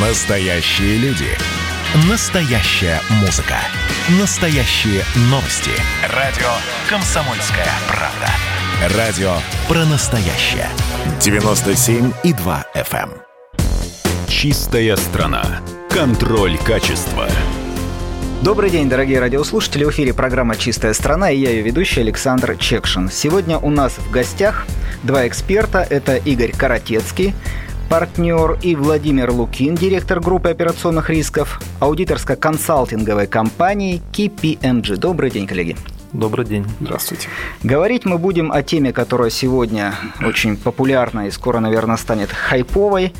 Настоящие люди. Настоящая музыка. Настоящие новости. Радио «Комсомольская правда». Радио про настоящее. 97,2 FM. эм. Чистая страна. Контроль качества. Добрый день, дорогие радиослушатели. В эфире программа «Чистая страна» и я ее ведущий Александр Чекшин. Сегодня у нас в гостях два эксперта. Это Игорь Каратецкий, партнер, и Владимир Лукин, директор группы операционных рисков аудиторско-консалтинговой компании KPMG. Добрый день, коллеги. Добрый день. Здравствуйте. Говорить мы будем о теме, которая сегодня очень популярна и скоро, наверное, станет хайповой,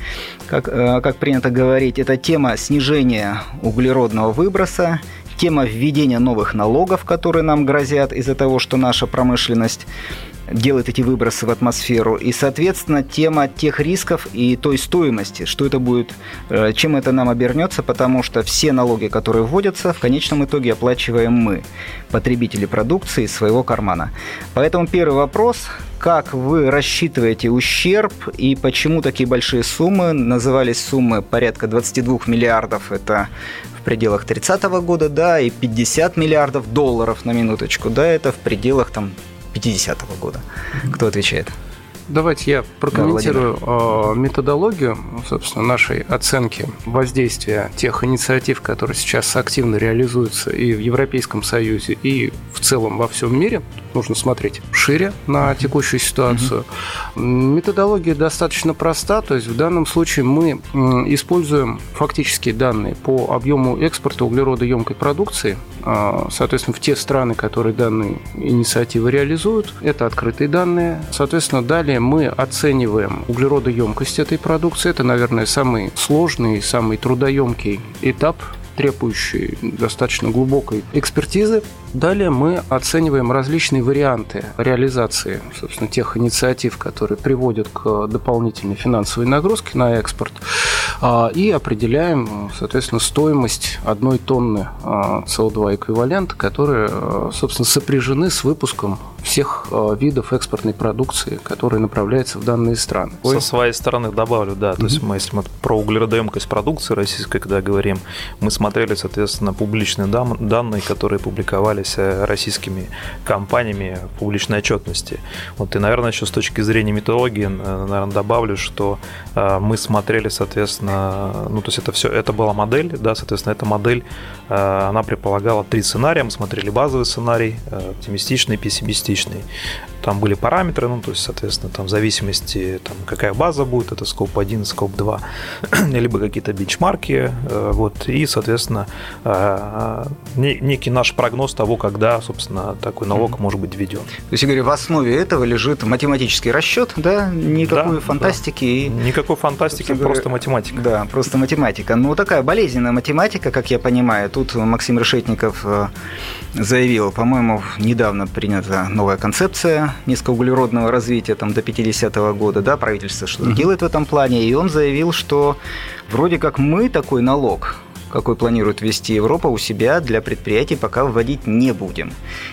как, э, как принято говорить. Это тема снижения углеродного выброса, тема введения новых налогов, которые нам грозят из-за того, что наша промышленность делает эти выбросы в атмосферу. И, соответственно, тема тех рисков и той стоимости, что это будет, э, чем это нам обернется, потому что все налоги, которые вводятся, в конечном итоге оплачиваем мы, потребители продукции из своего кармана. Поэтому первый вопрос, как вы рассчитываете ущерб и почему такие большие суммы? Назывались суммы порядка 22 миллиардов, это в пределах 30 года, да, и 50 миллиардов долларов на минуточку, да, это в пределах там 50 года. Кто отвечает? Давайте я прокомментирую да, методологию, собственно, нашей оценки воздействия тех инициатив, которые сейчас активно реализуются и в Европейском Союзе, и в целом во всем мире. Нужно смотреть шире на текущую ситуацию. Угу. Методология достаточно проста, то есть в данном случае мы используем фактические данные по объему экспорта углеродоемкой продукции, а, соответственно, в те страны, которые данные инициативы реализуют. Это открытые данные. Соответственно, далее мы оцениваем углеродоемкость этой продукции. Это, наверное, самый сложный, самый трудоемкий этап требующий достаточно глубокой экспертизы. Далее мы оцениваем различные варианты реализации собственно, тех инициатив, которые приводят к дополнительной финансовой нагрузке на экспорт, а, и определяем, соответственно, стоимость одной тонны СО2 эквивалента, которые, собственно, сопряжены с выпуском всех видов экспортной продукции, которые направляются в данные страны. Со своей стороны добавлю, да, то mm-hmm. есть мы, если мы про углеродоемкость продукции российской, когда говорим, мы смотрели, соответственно, публичные данные, которые публиковали выдавались э, российскими компаниями публичной отчетности. Вот и, наверное, еще с точки зрения методологии, э, наверное, добавлю, что э, мы смотрели, соответственно, ну, то есть это все, это была модель, да, соответственно, эта модель, она предполагала три сценария, мы смотрели базовый сценарий, оптимистичный, пессимистичный там были параметры, ну, то есть, соответственно, там в зависимости, там, какая база будет, это скоп 1, скоп 2, либо какие-то бенчмарки, э, вот, и, соответственно, некий наш прогноз того, когда, собственно, такой налог mm-hmm. может быть введен. То есть, Игорь, в основе этого лежит математический расчет, да, никакой да, фантастики. Да. Никакой фантастики, просто математика. Да, просто математика. Ну, такая болезненная математика, как я понимаю. Тут Максим Решетников э, заявил, по-моему, недавно принята новая концепция низкоуглеродного развития там, до 50-го года, да, правительство что-то uh-huh. делает в этом плане, и он заявил, что вроде как мы такой налог какой планирует ввести Европа у себя для предприятий, пока вводить не будем.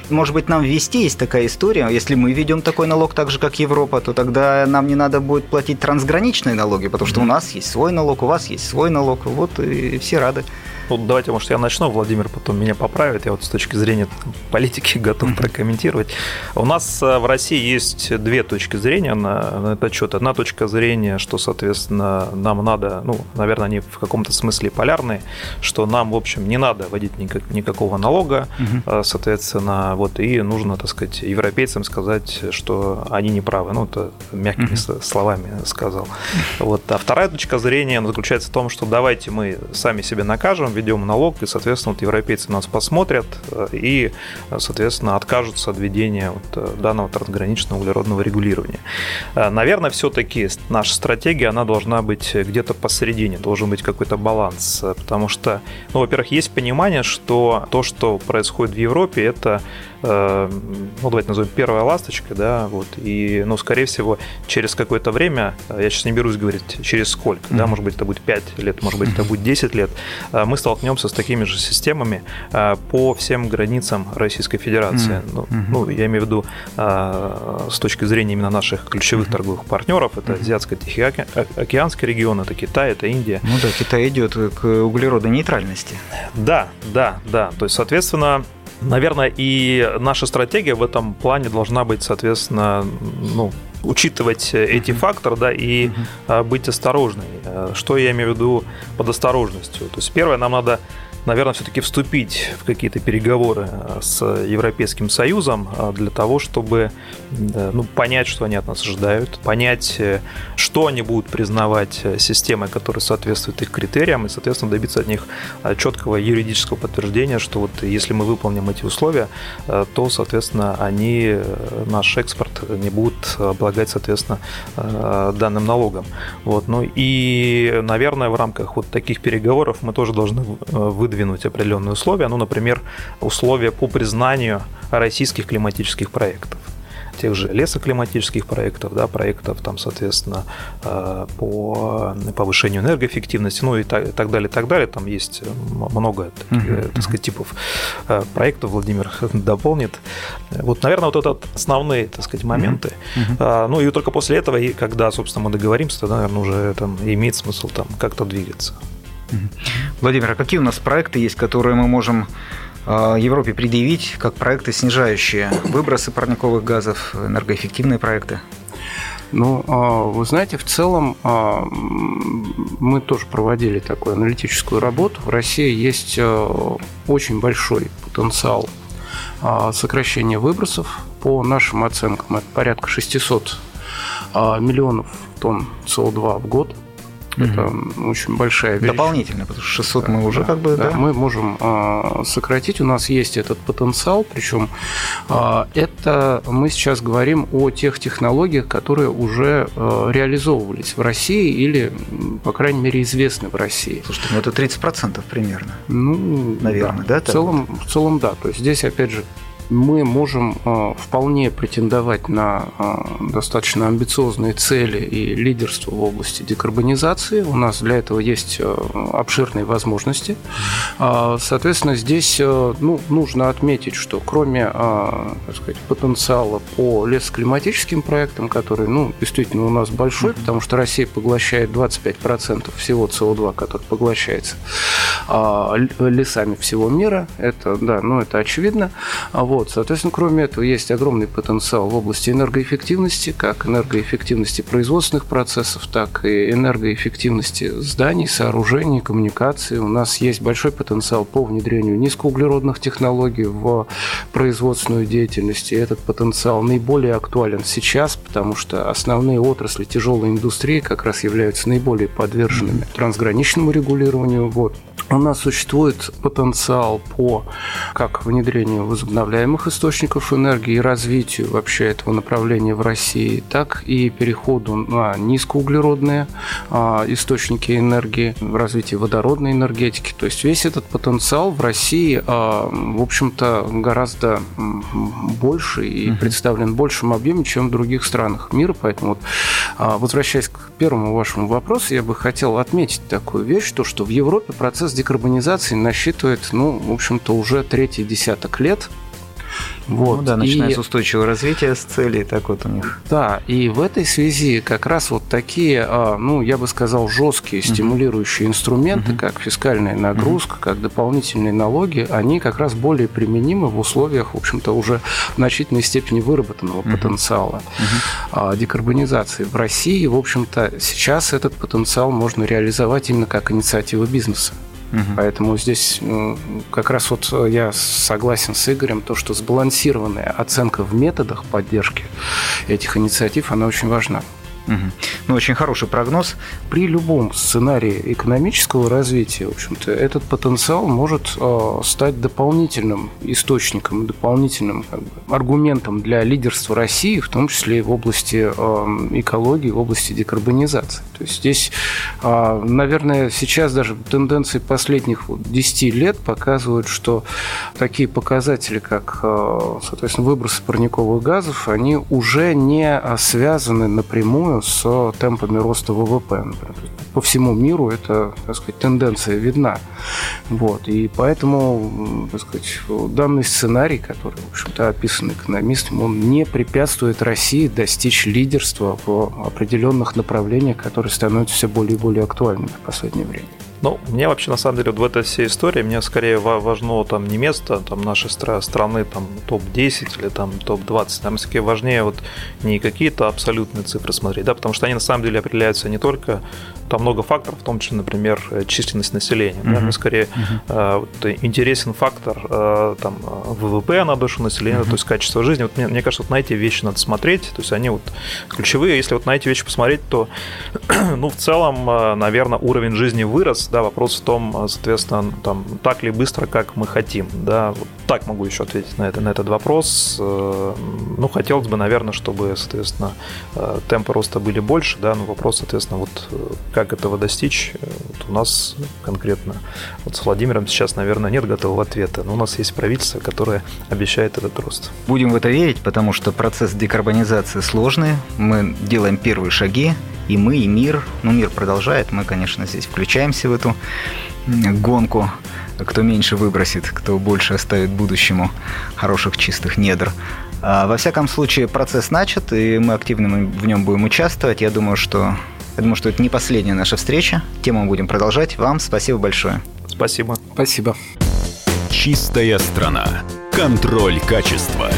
Может быть, нам ввести есть такая история, если мы введем такой налог так же, как Европа, то тогда нам не надо будет платить трансграничные налоги, потому что у нас есть свой налог, у вас есть свой налог, вот и все рады. Ну, давайте, может, я начну, Владимир потом меня поправит. Я вот с точки зрения политики готов прокомментировать. У нас э, в России есть две точки зрения на, на этот счет. Одна точка зрения, что, соответственно, нам надо, ну, наверное, они в каком-то смысле полярные, что нам, в общем, не надо вводить никак, никакого налога, угу. соответственно, вот, и нужно, так сказать, европейцам сказать, что они не правы. Ну, это мягкими угу. словами сказал. Вот. А вторая точка зрения заключается в том, что давайте мы сами себя накажем, введем налог, и, соответственно, вот европейцы нас посмотрят э, и, соответственно, откажутся от введения вот э, данного трансграничного углеродного регулирования. Э, наверное, все-таки наша стратегия, она должна быть где-то посередине, должен быть какой-то баланс, потому что, ну, во-первых, есть понимание, что то, что происходит в Европе, это ну, давайте назовем первая ласточка, да, вот, и, ну, скорее всего, через какое-то время, я сейчас не берусь говорить, через сколько, mm-hmm. да, может быть, это будет 5 лет, может быть, это будет 10 лет, мы столкнемся с такими же системами по всем границам Российской Федерации. Mm-hmm. Ну, ну, я имею в виду с точки зрения именно наших ключевых mm-hmm. торговых партнеров, это Азиатско-Тихоокеанский регион, это Китай, это Индия. Ну да, Китай идет к углеродонейтральности. Да, да, да. То есть, соответственно, Наверное, и наша стратегия в этом плане должна быть, соответственно, ну, учитывать эти факторы, да, и uh-huh. быть осторожной. Что я имею в виду под осторожностью? То есть, первое, нам надо наверное, все-таки вступить в какие-то переговоры э, с Европейским Союзом э, для того, чтобы ну, понять, что они от нас ожидают, понять, э, что они будут признавать системой, которая соответствует их критериям, и, соответственно, добиться от них четкого юридического подтверждения, что вот если мы выполним эти условия, то, соответственно, они наш экспорт не будут облагать, соответственно, данным налогом. Вот. Ну и, наверное, в рамках вот таких переговоров мы тоже должны выдвинуть выдвинуть определенные условия, ну, например, условия по признанию российских климатических проектов тех же лесоклиматических проектов, да, проектов, там, соответственно, э, по повышению энергоэффективности, ну и так, и так далее, и так далее. Там есть много, таких, uh-huh. так сказать, типов э, проектов, Владимир дополнит. Вот, наверное, вот это основные, так сказать, моменты. Uh-huh. Ну и только после этого, и когда, собственно, мы договоримся, тогда, наверное, уже там имеет смысл там как-то двигаться. Владимир, а какие у нас проекты есть, которые мы можем Европе предъявить как проекты, снижающие выбросы парниковых газов, энергоэффективные проекты? Ну, а, вы знаете, в целом а, мы тоже проводили такую аналитическую работу. В России есть очень большой потенциал сокращения выбросов. По нашим оценкам, это порядка 600 миллионов тонн СО2 в год. Это угу. очень большая вещь. Дополнительно, потому что 600 мы уже да, как бы... Да, да. мы можем а, сократить. У нас есть этот потенциал, причем а, это мы сейчас говорим о тех технологиях, которые уже а, реализовывались в России или, по крайней мере, известны в России. Слушайте, ну это 30% примерно. Ну, наверное, да? да в, целом, в целом, да. То есть здесь, опять же, мы можем э, вполне претендовать на э, достаточно амбициозные цели и лидерство в области декарбонизации. У нас для этого есть э, обширные возможности. А, соответственно, здесь ну, нужно отметить, что кроме так сказать, потенциала по лесоклиматическим проектам, который ну, действительно у нас большой, потому что Россия поглощает 25% всего СО2, который поглощается а, лесами всего мира, это, да, ну, это очевидно. А вот вот, соответственно, кроме этого, есть огромный потенциал в области энергоэффективности, как энергоэффективности производственных процессов, так и энергоэффективности зданий, сооружений, коммуникаций. У нас есть большой потенциал по внедрению низкоуглеродных технологий в производственную деятельность. И этот потенциал наиболее актуален сейчас, потому что основные отрасли тяжелой индустрии как раз являются наиболее подверженными трансграничному регулированию. Вот. У нас существует потенциал по как внедрению возобновляемых источников энергии и развитию вообще этого направления в России, так и переходу на низкоуглеродные а, источники энергии, развитие водородной энергетики. То есть весь этот потенциал в России, а, в общем-то, гораздо больше и представлен в большем объеме, чем в других странах мира. Поэтому, вот, а, возвращаясь к первому вашему вопросу, я бы хотел отметить такую вещь, то, что в Европе процесс декарбонизации насчитывает, ну, в общем-то, уже третий десяток лет. Вот. Ну да, начиная и... с устойчивого развития, с целей, так вот у них. Да, и в этой связи как раз вот такие, а, ну, я бы сказал, жесткие стимулирующие uh-huh. инструменты, uh-huh. как фискальная нагрузка, uh-huh. как дополнительные налоги, они как раз более применимы в условиях, в общем-то, уже в значительной степени выработанного uh-huh. потенциала uh-huh. декарбонизации. В России, в общем-то, сейчас этот потенциал можно реализовать именно как инициатива бизнеса. Угу. Поэтому здесь как раз вот я согласен с Игорем, то, что сбалансированная оценка в методах поддержки этих инициатив, она очень важна. Ну, очень хороший прогноз. При любом сценарии экономического развития, в общем-то, этот потенциал может э, стать дополнительным источником, дополнительным как бы, аргументом для лидерства России, в том числе и в области э, экологии, в области декарбонизации. То есть здесь, э, наверное, сейчас даже тенденции последних 10 лет показывают, что такие показатели, как, э, соответственно, выбросы парниковых газов, они уже не связаны напрямую с темпами роста ВВП. По всему миру эта так сказать, тенденция видна. Вот. И поэтому так сказать, данный сценарий, который в общем-то, описан экономистом, он не препятствует России достичь лидерства в определенных направлениях, которые становятся все более и более актуальными в последнее время. Ну, мне вообще, на самом деле, вот в этой всей истории, мне скорее важно там не место там, нашей страны, там, топ-10 или там топ-20, там скорее важнее вот не какие-то абсолютные цифры смотреть, да, потому что они на самом деле определяются не только там много факторов, в том числе, например, э, численность населения. Uh-huh. Да, мне скорее uh-huh. вот, интересен фактор э, там, ВВП на душу населения, uh-huh. то есть качество жизни. Вот мне, мне кажется, вот на эти вещи надо смотреть, то есть они вот ключевые. Если вот на эти вещи посмотреть, то, ну, в целом, наверное, уровень жизни вырос, да, вопрос в том, соответственно, там, так ли быстро, как мы хотим, да, вот так могу еще ответить на, это, на этот вопрос. Ну, хотелось бы, наверное, чтобы, соответственно, темпы роста были больше, да, но вопрос, соответственно, вот как этого достичь, э, вот у нас конкретно вот с Владимиром сейчас, наверное, нет готового ответа, но у нас есть правительство, которое обещает этот рост. Будем в это верить, потому что процесс декарбонизации сложный, мы делаем первые шаги, и мы, и мир, ну мир продолжает, мы, конечно, здесь включаемся в эту гонку, кто меньше выбросит, кто больше оставит будущему хороших чистых недр. А, во всяком случае, процесс начат, и мы активно в нем будем участвовать. Я думаю, что я думаю, что это не последняя наша встреча. Тему мы будем продолжать. Вам спасибо большое. Спасибо. Спасибо. Чистая страна. Контроль качества.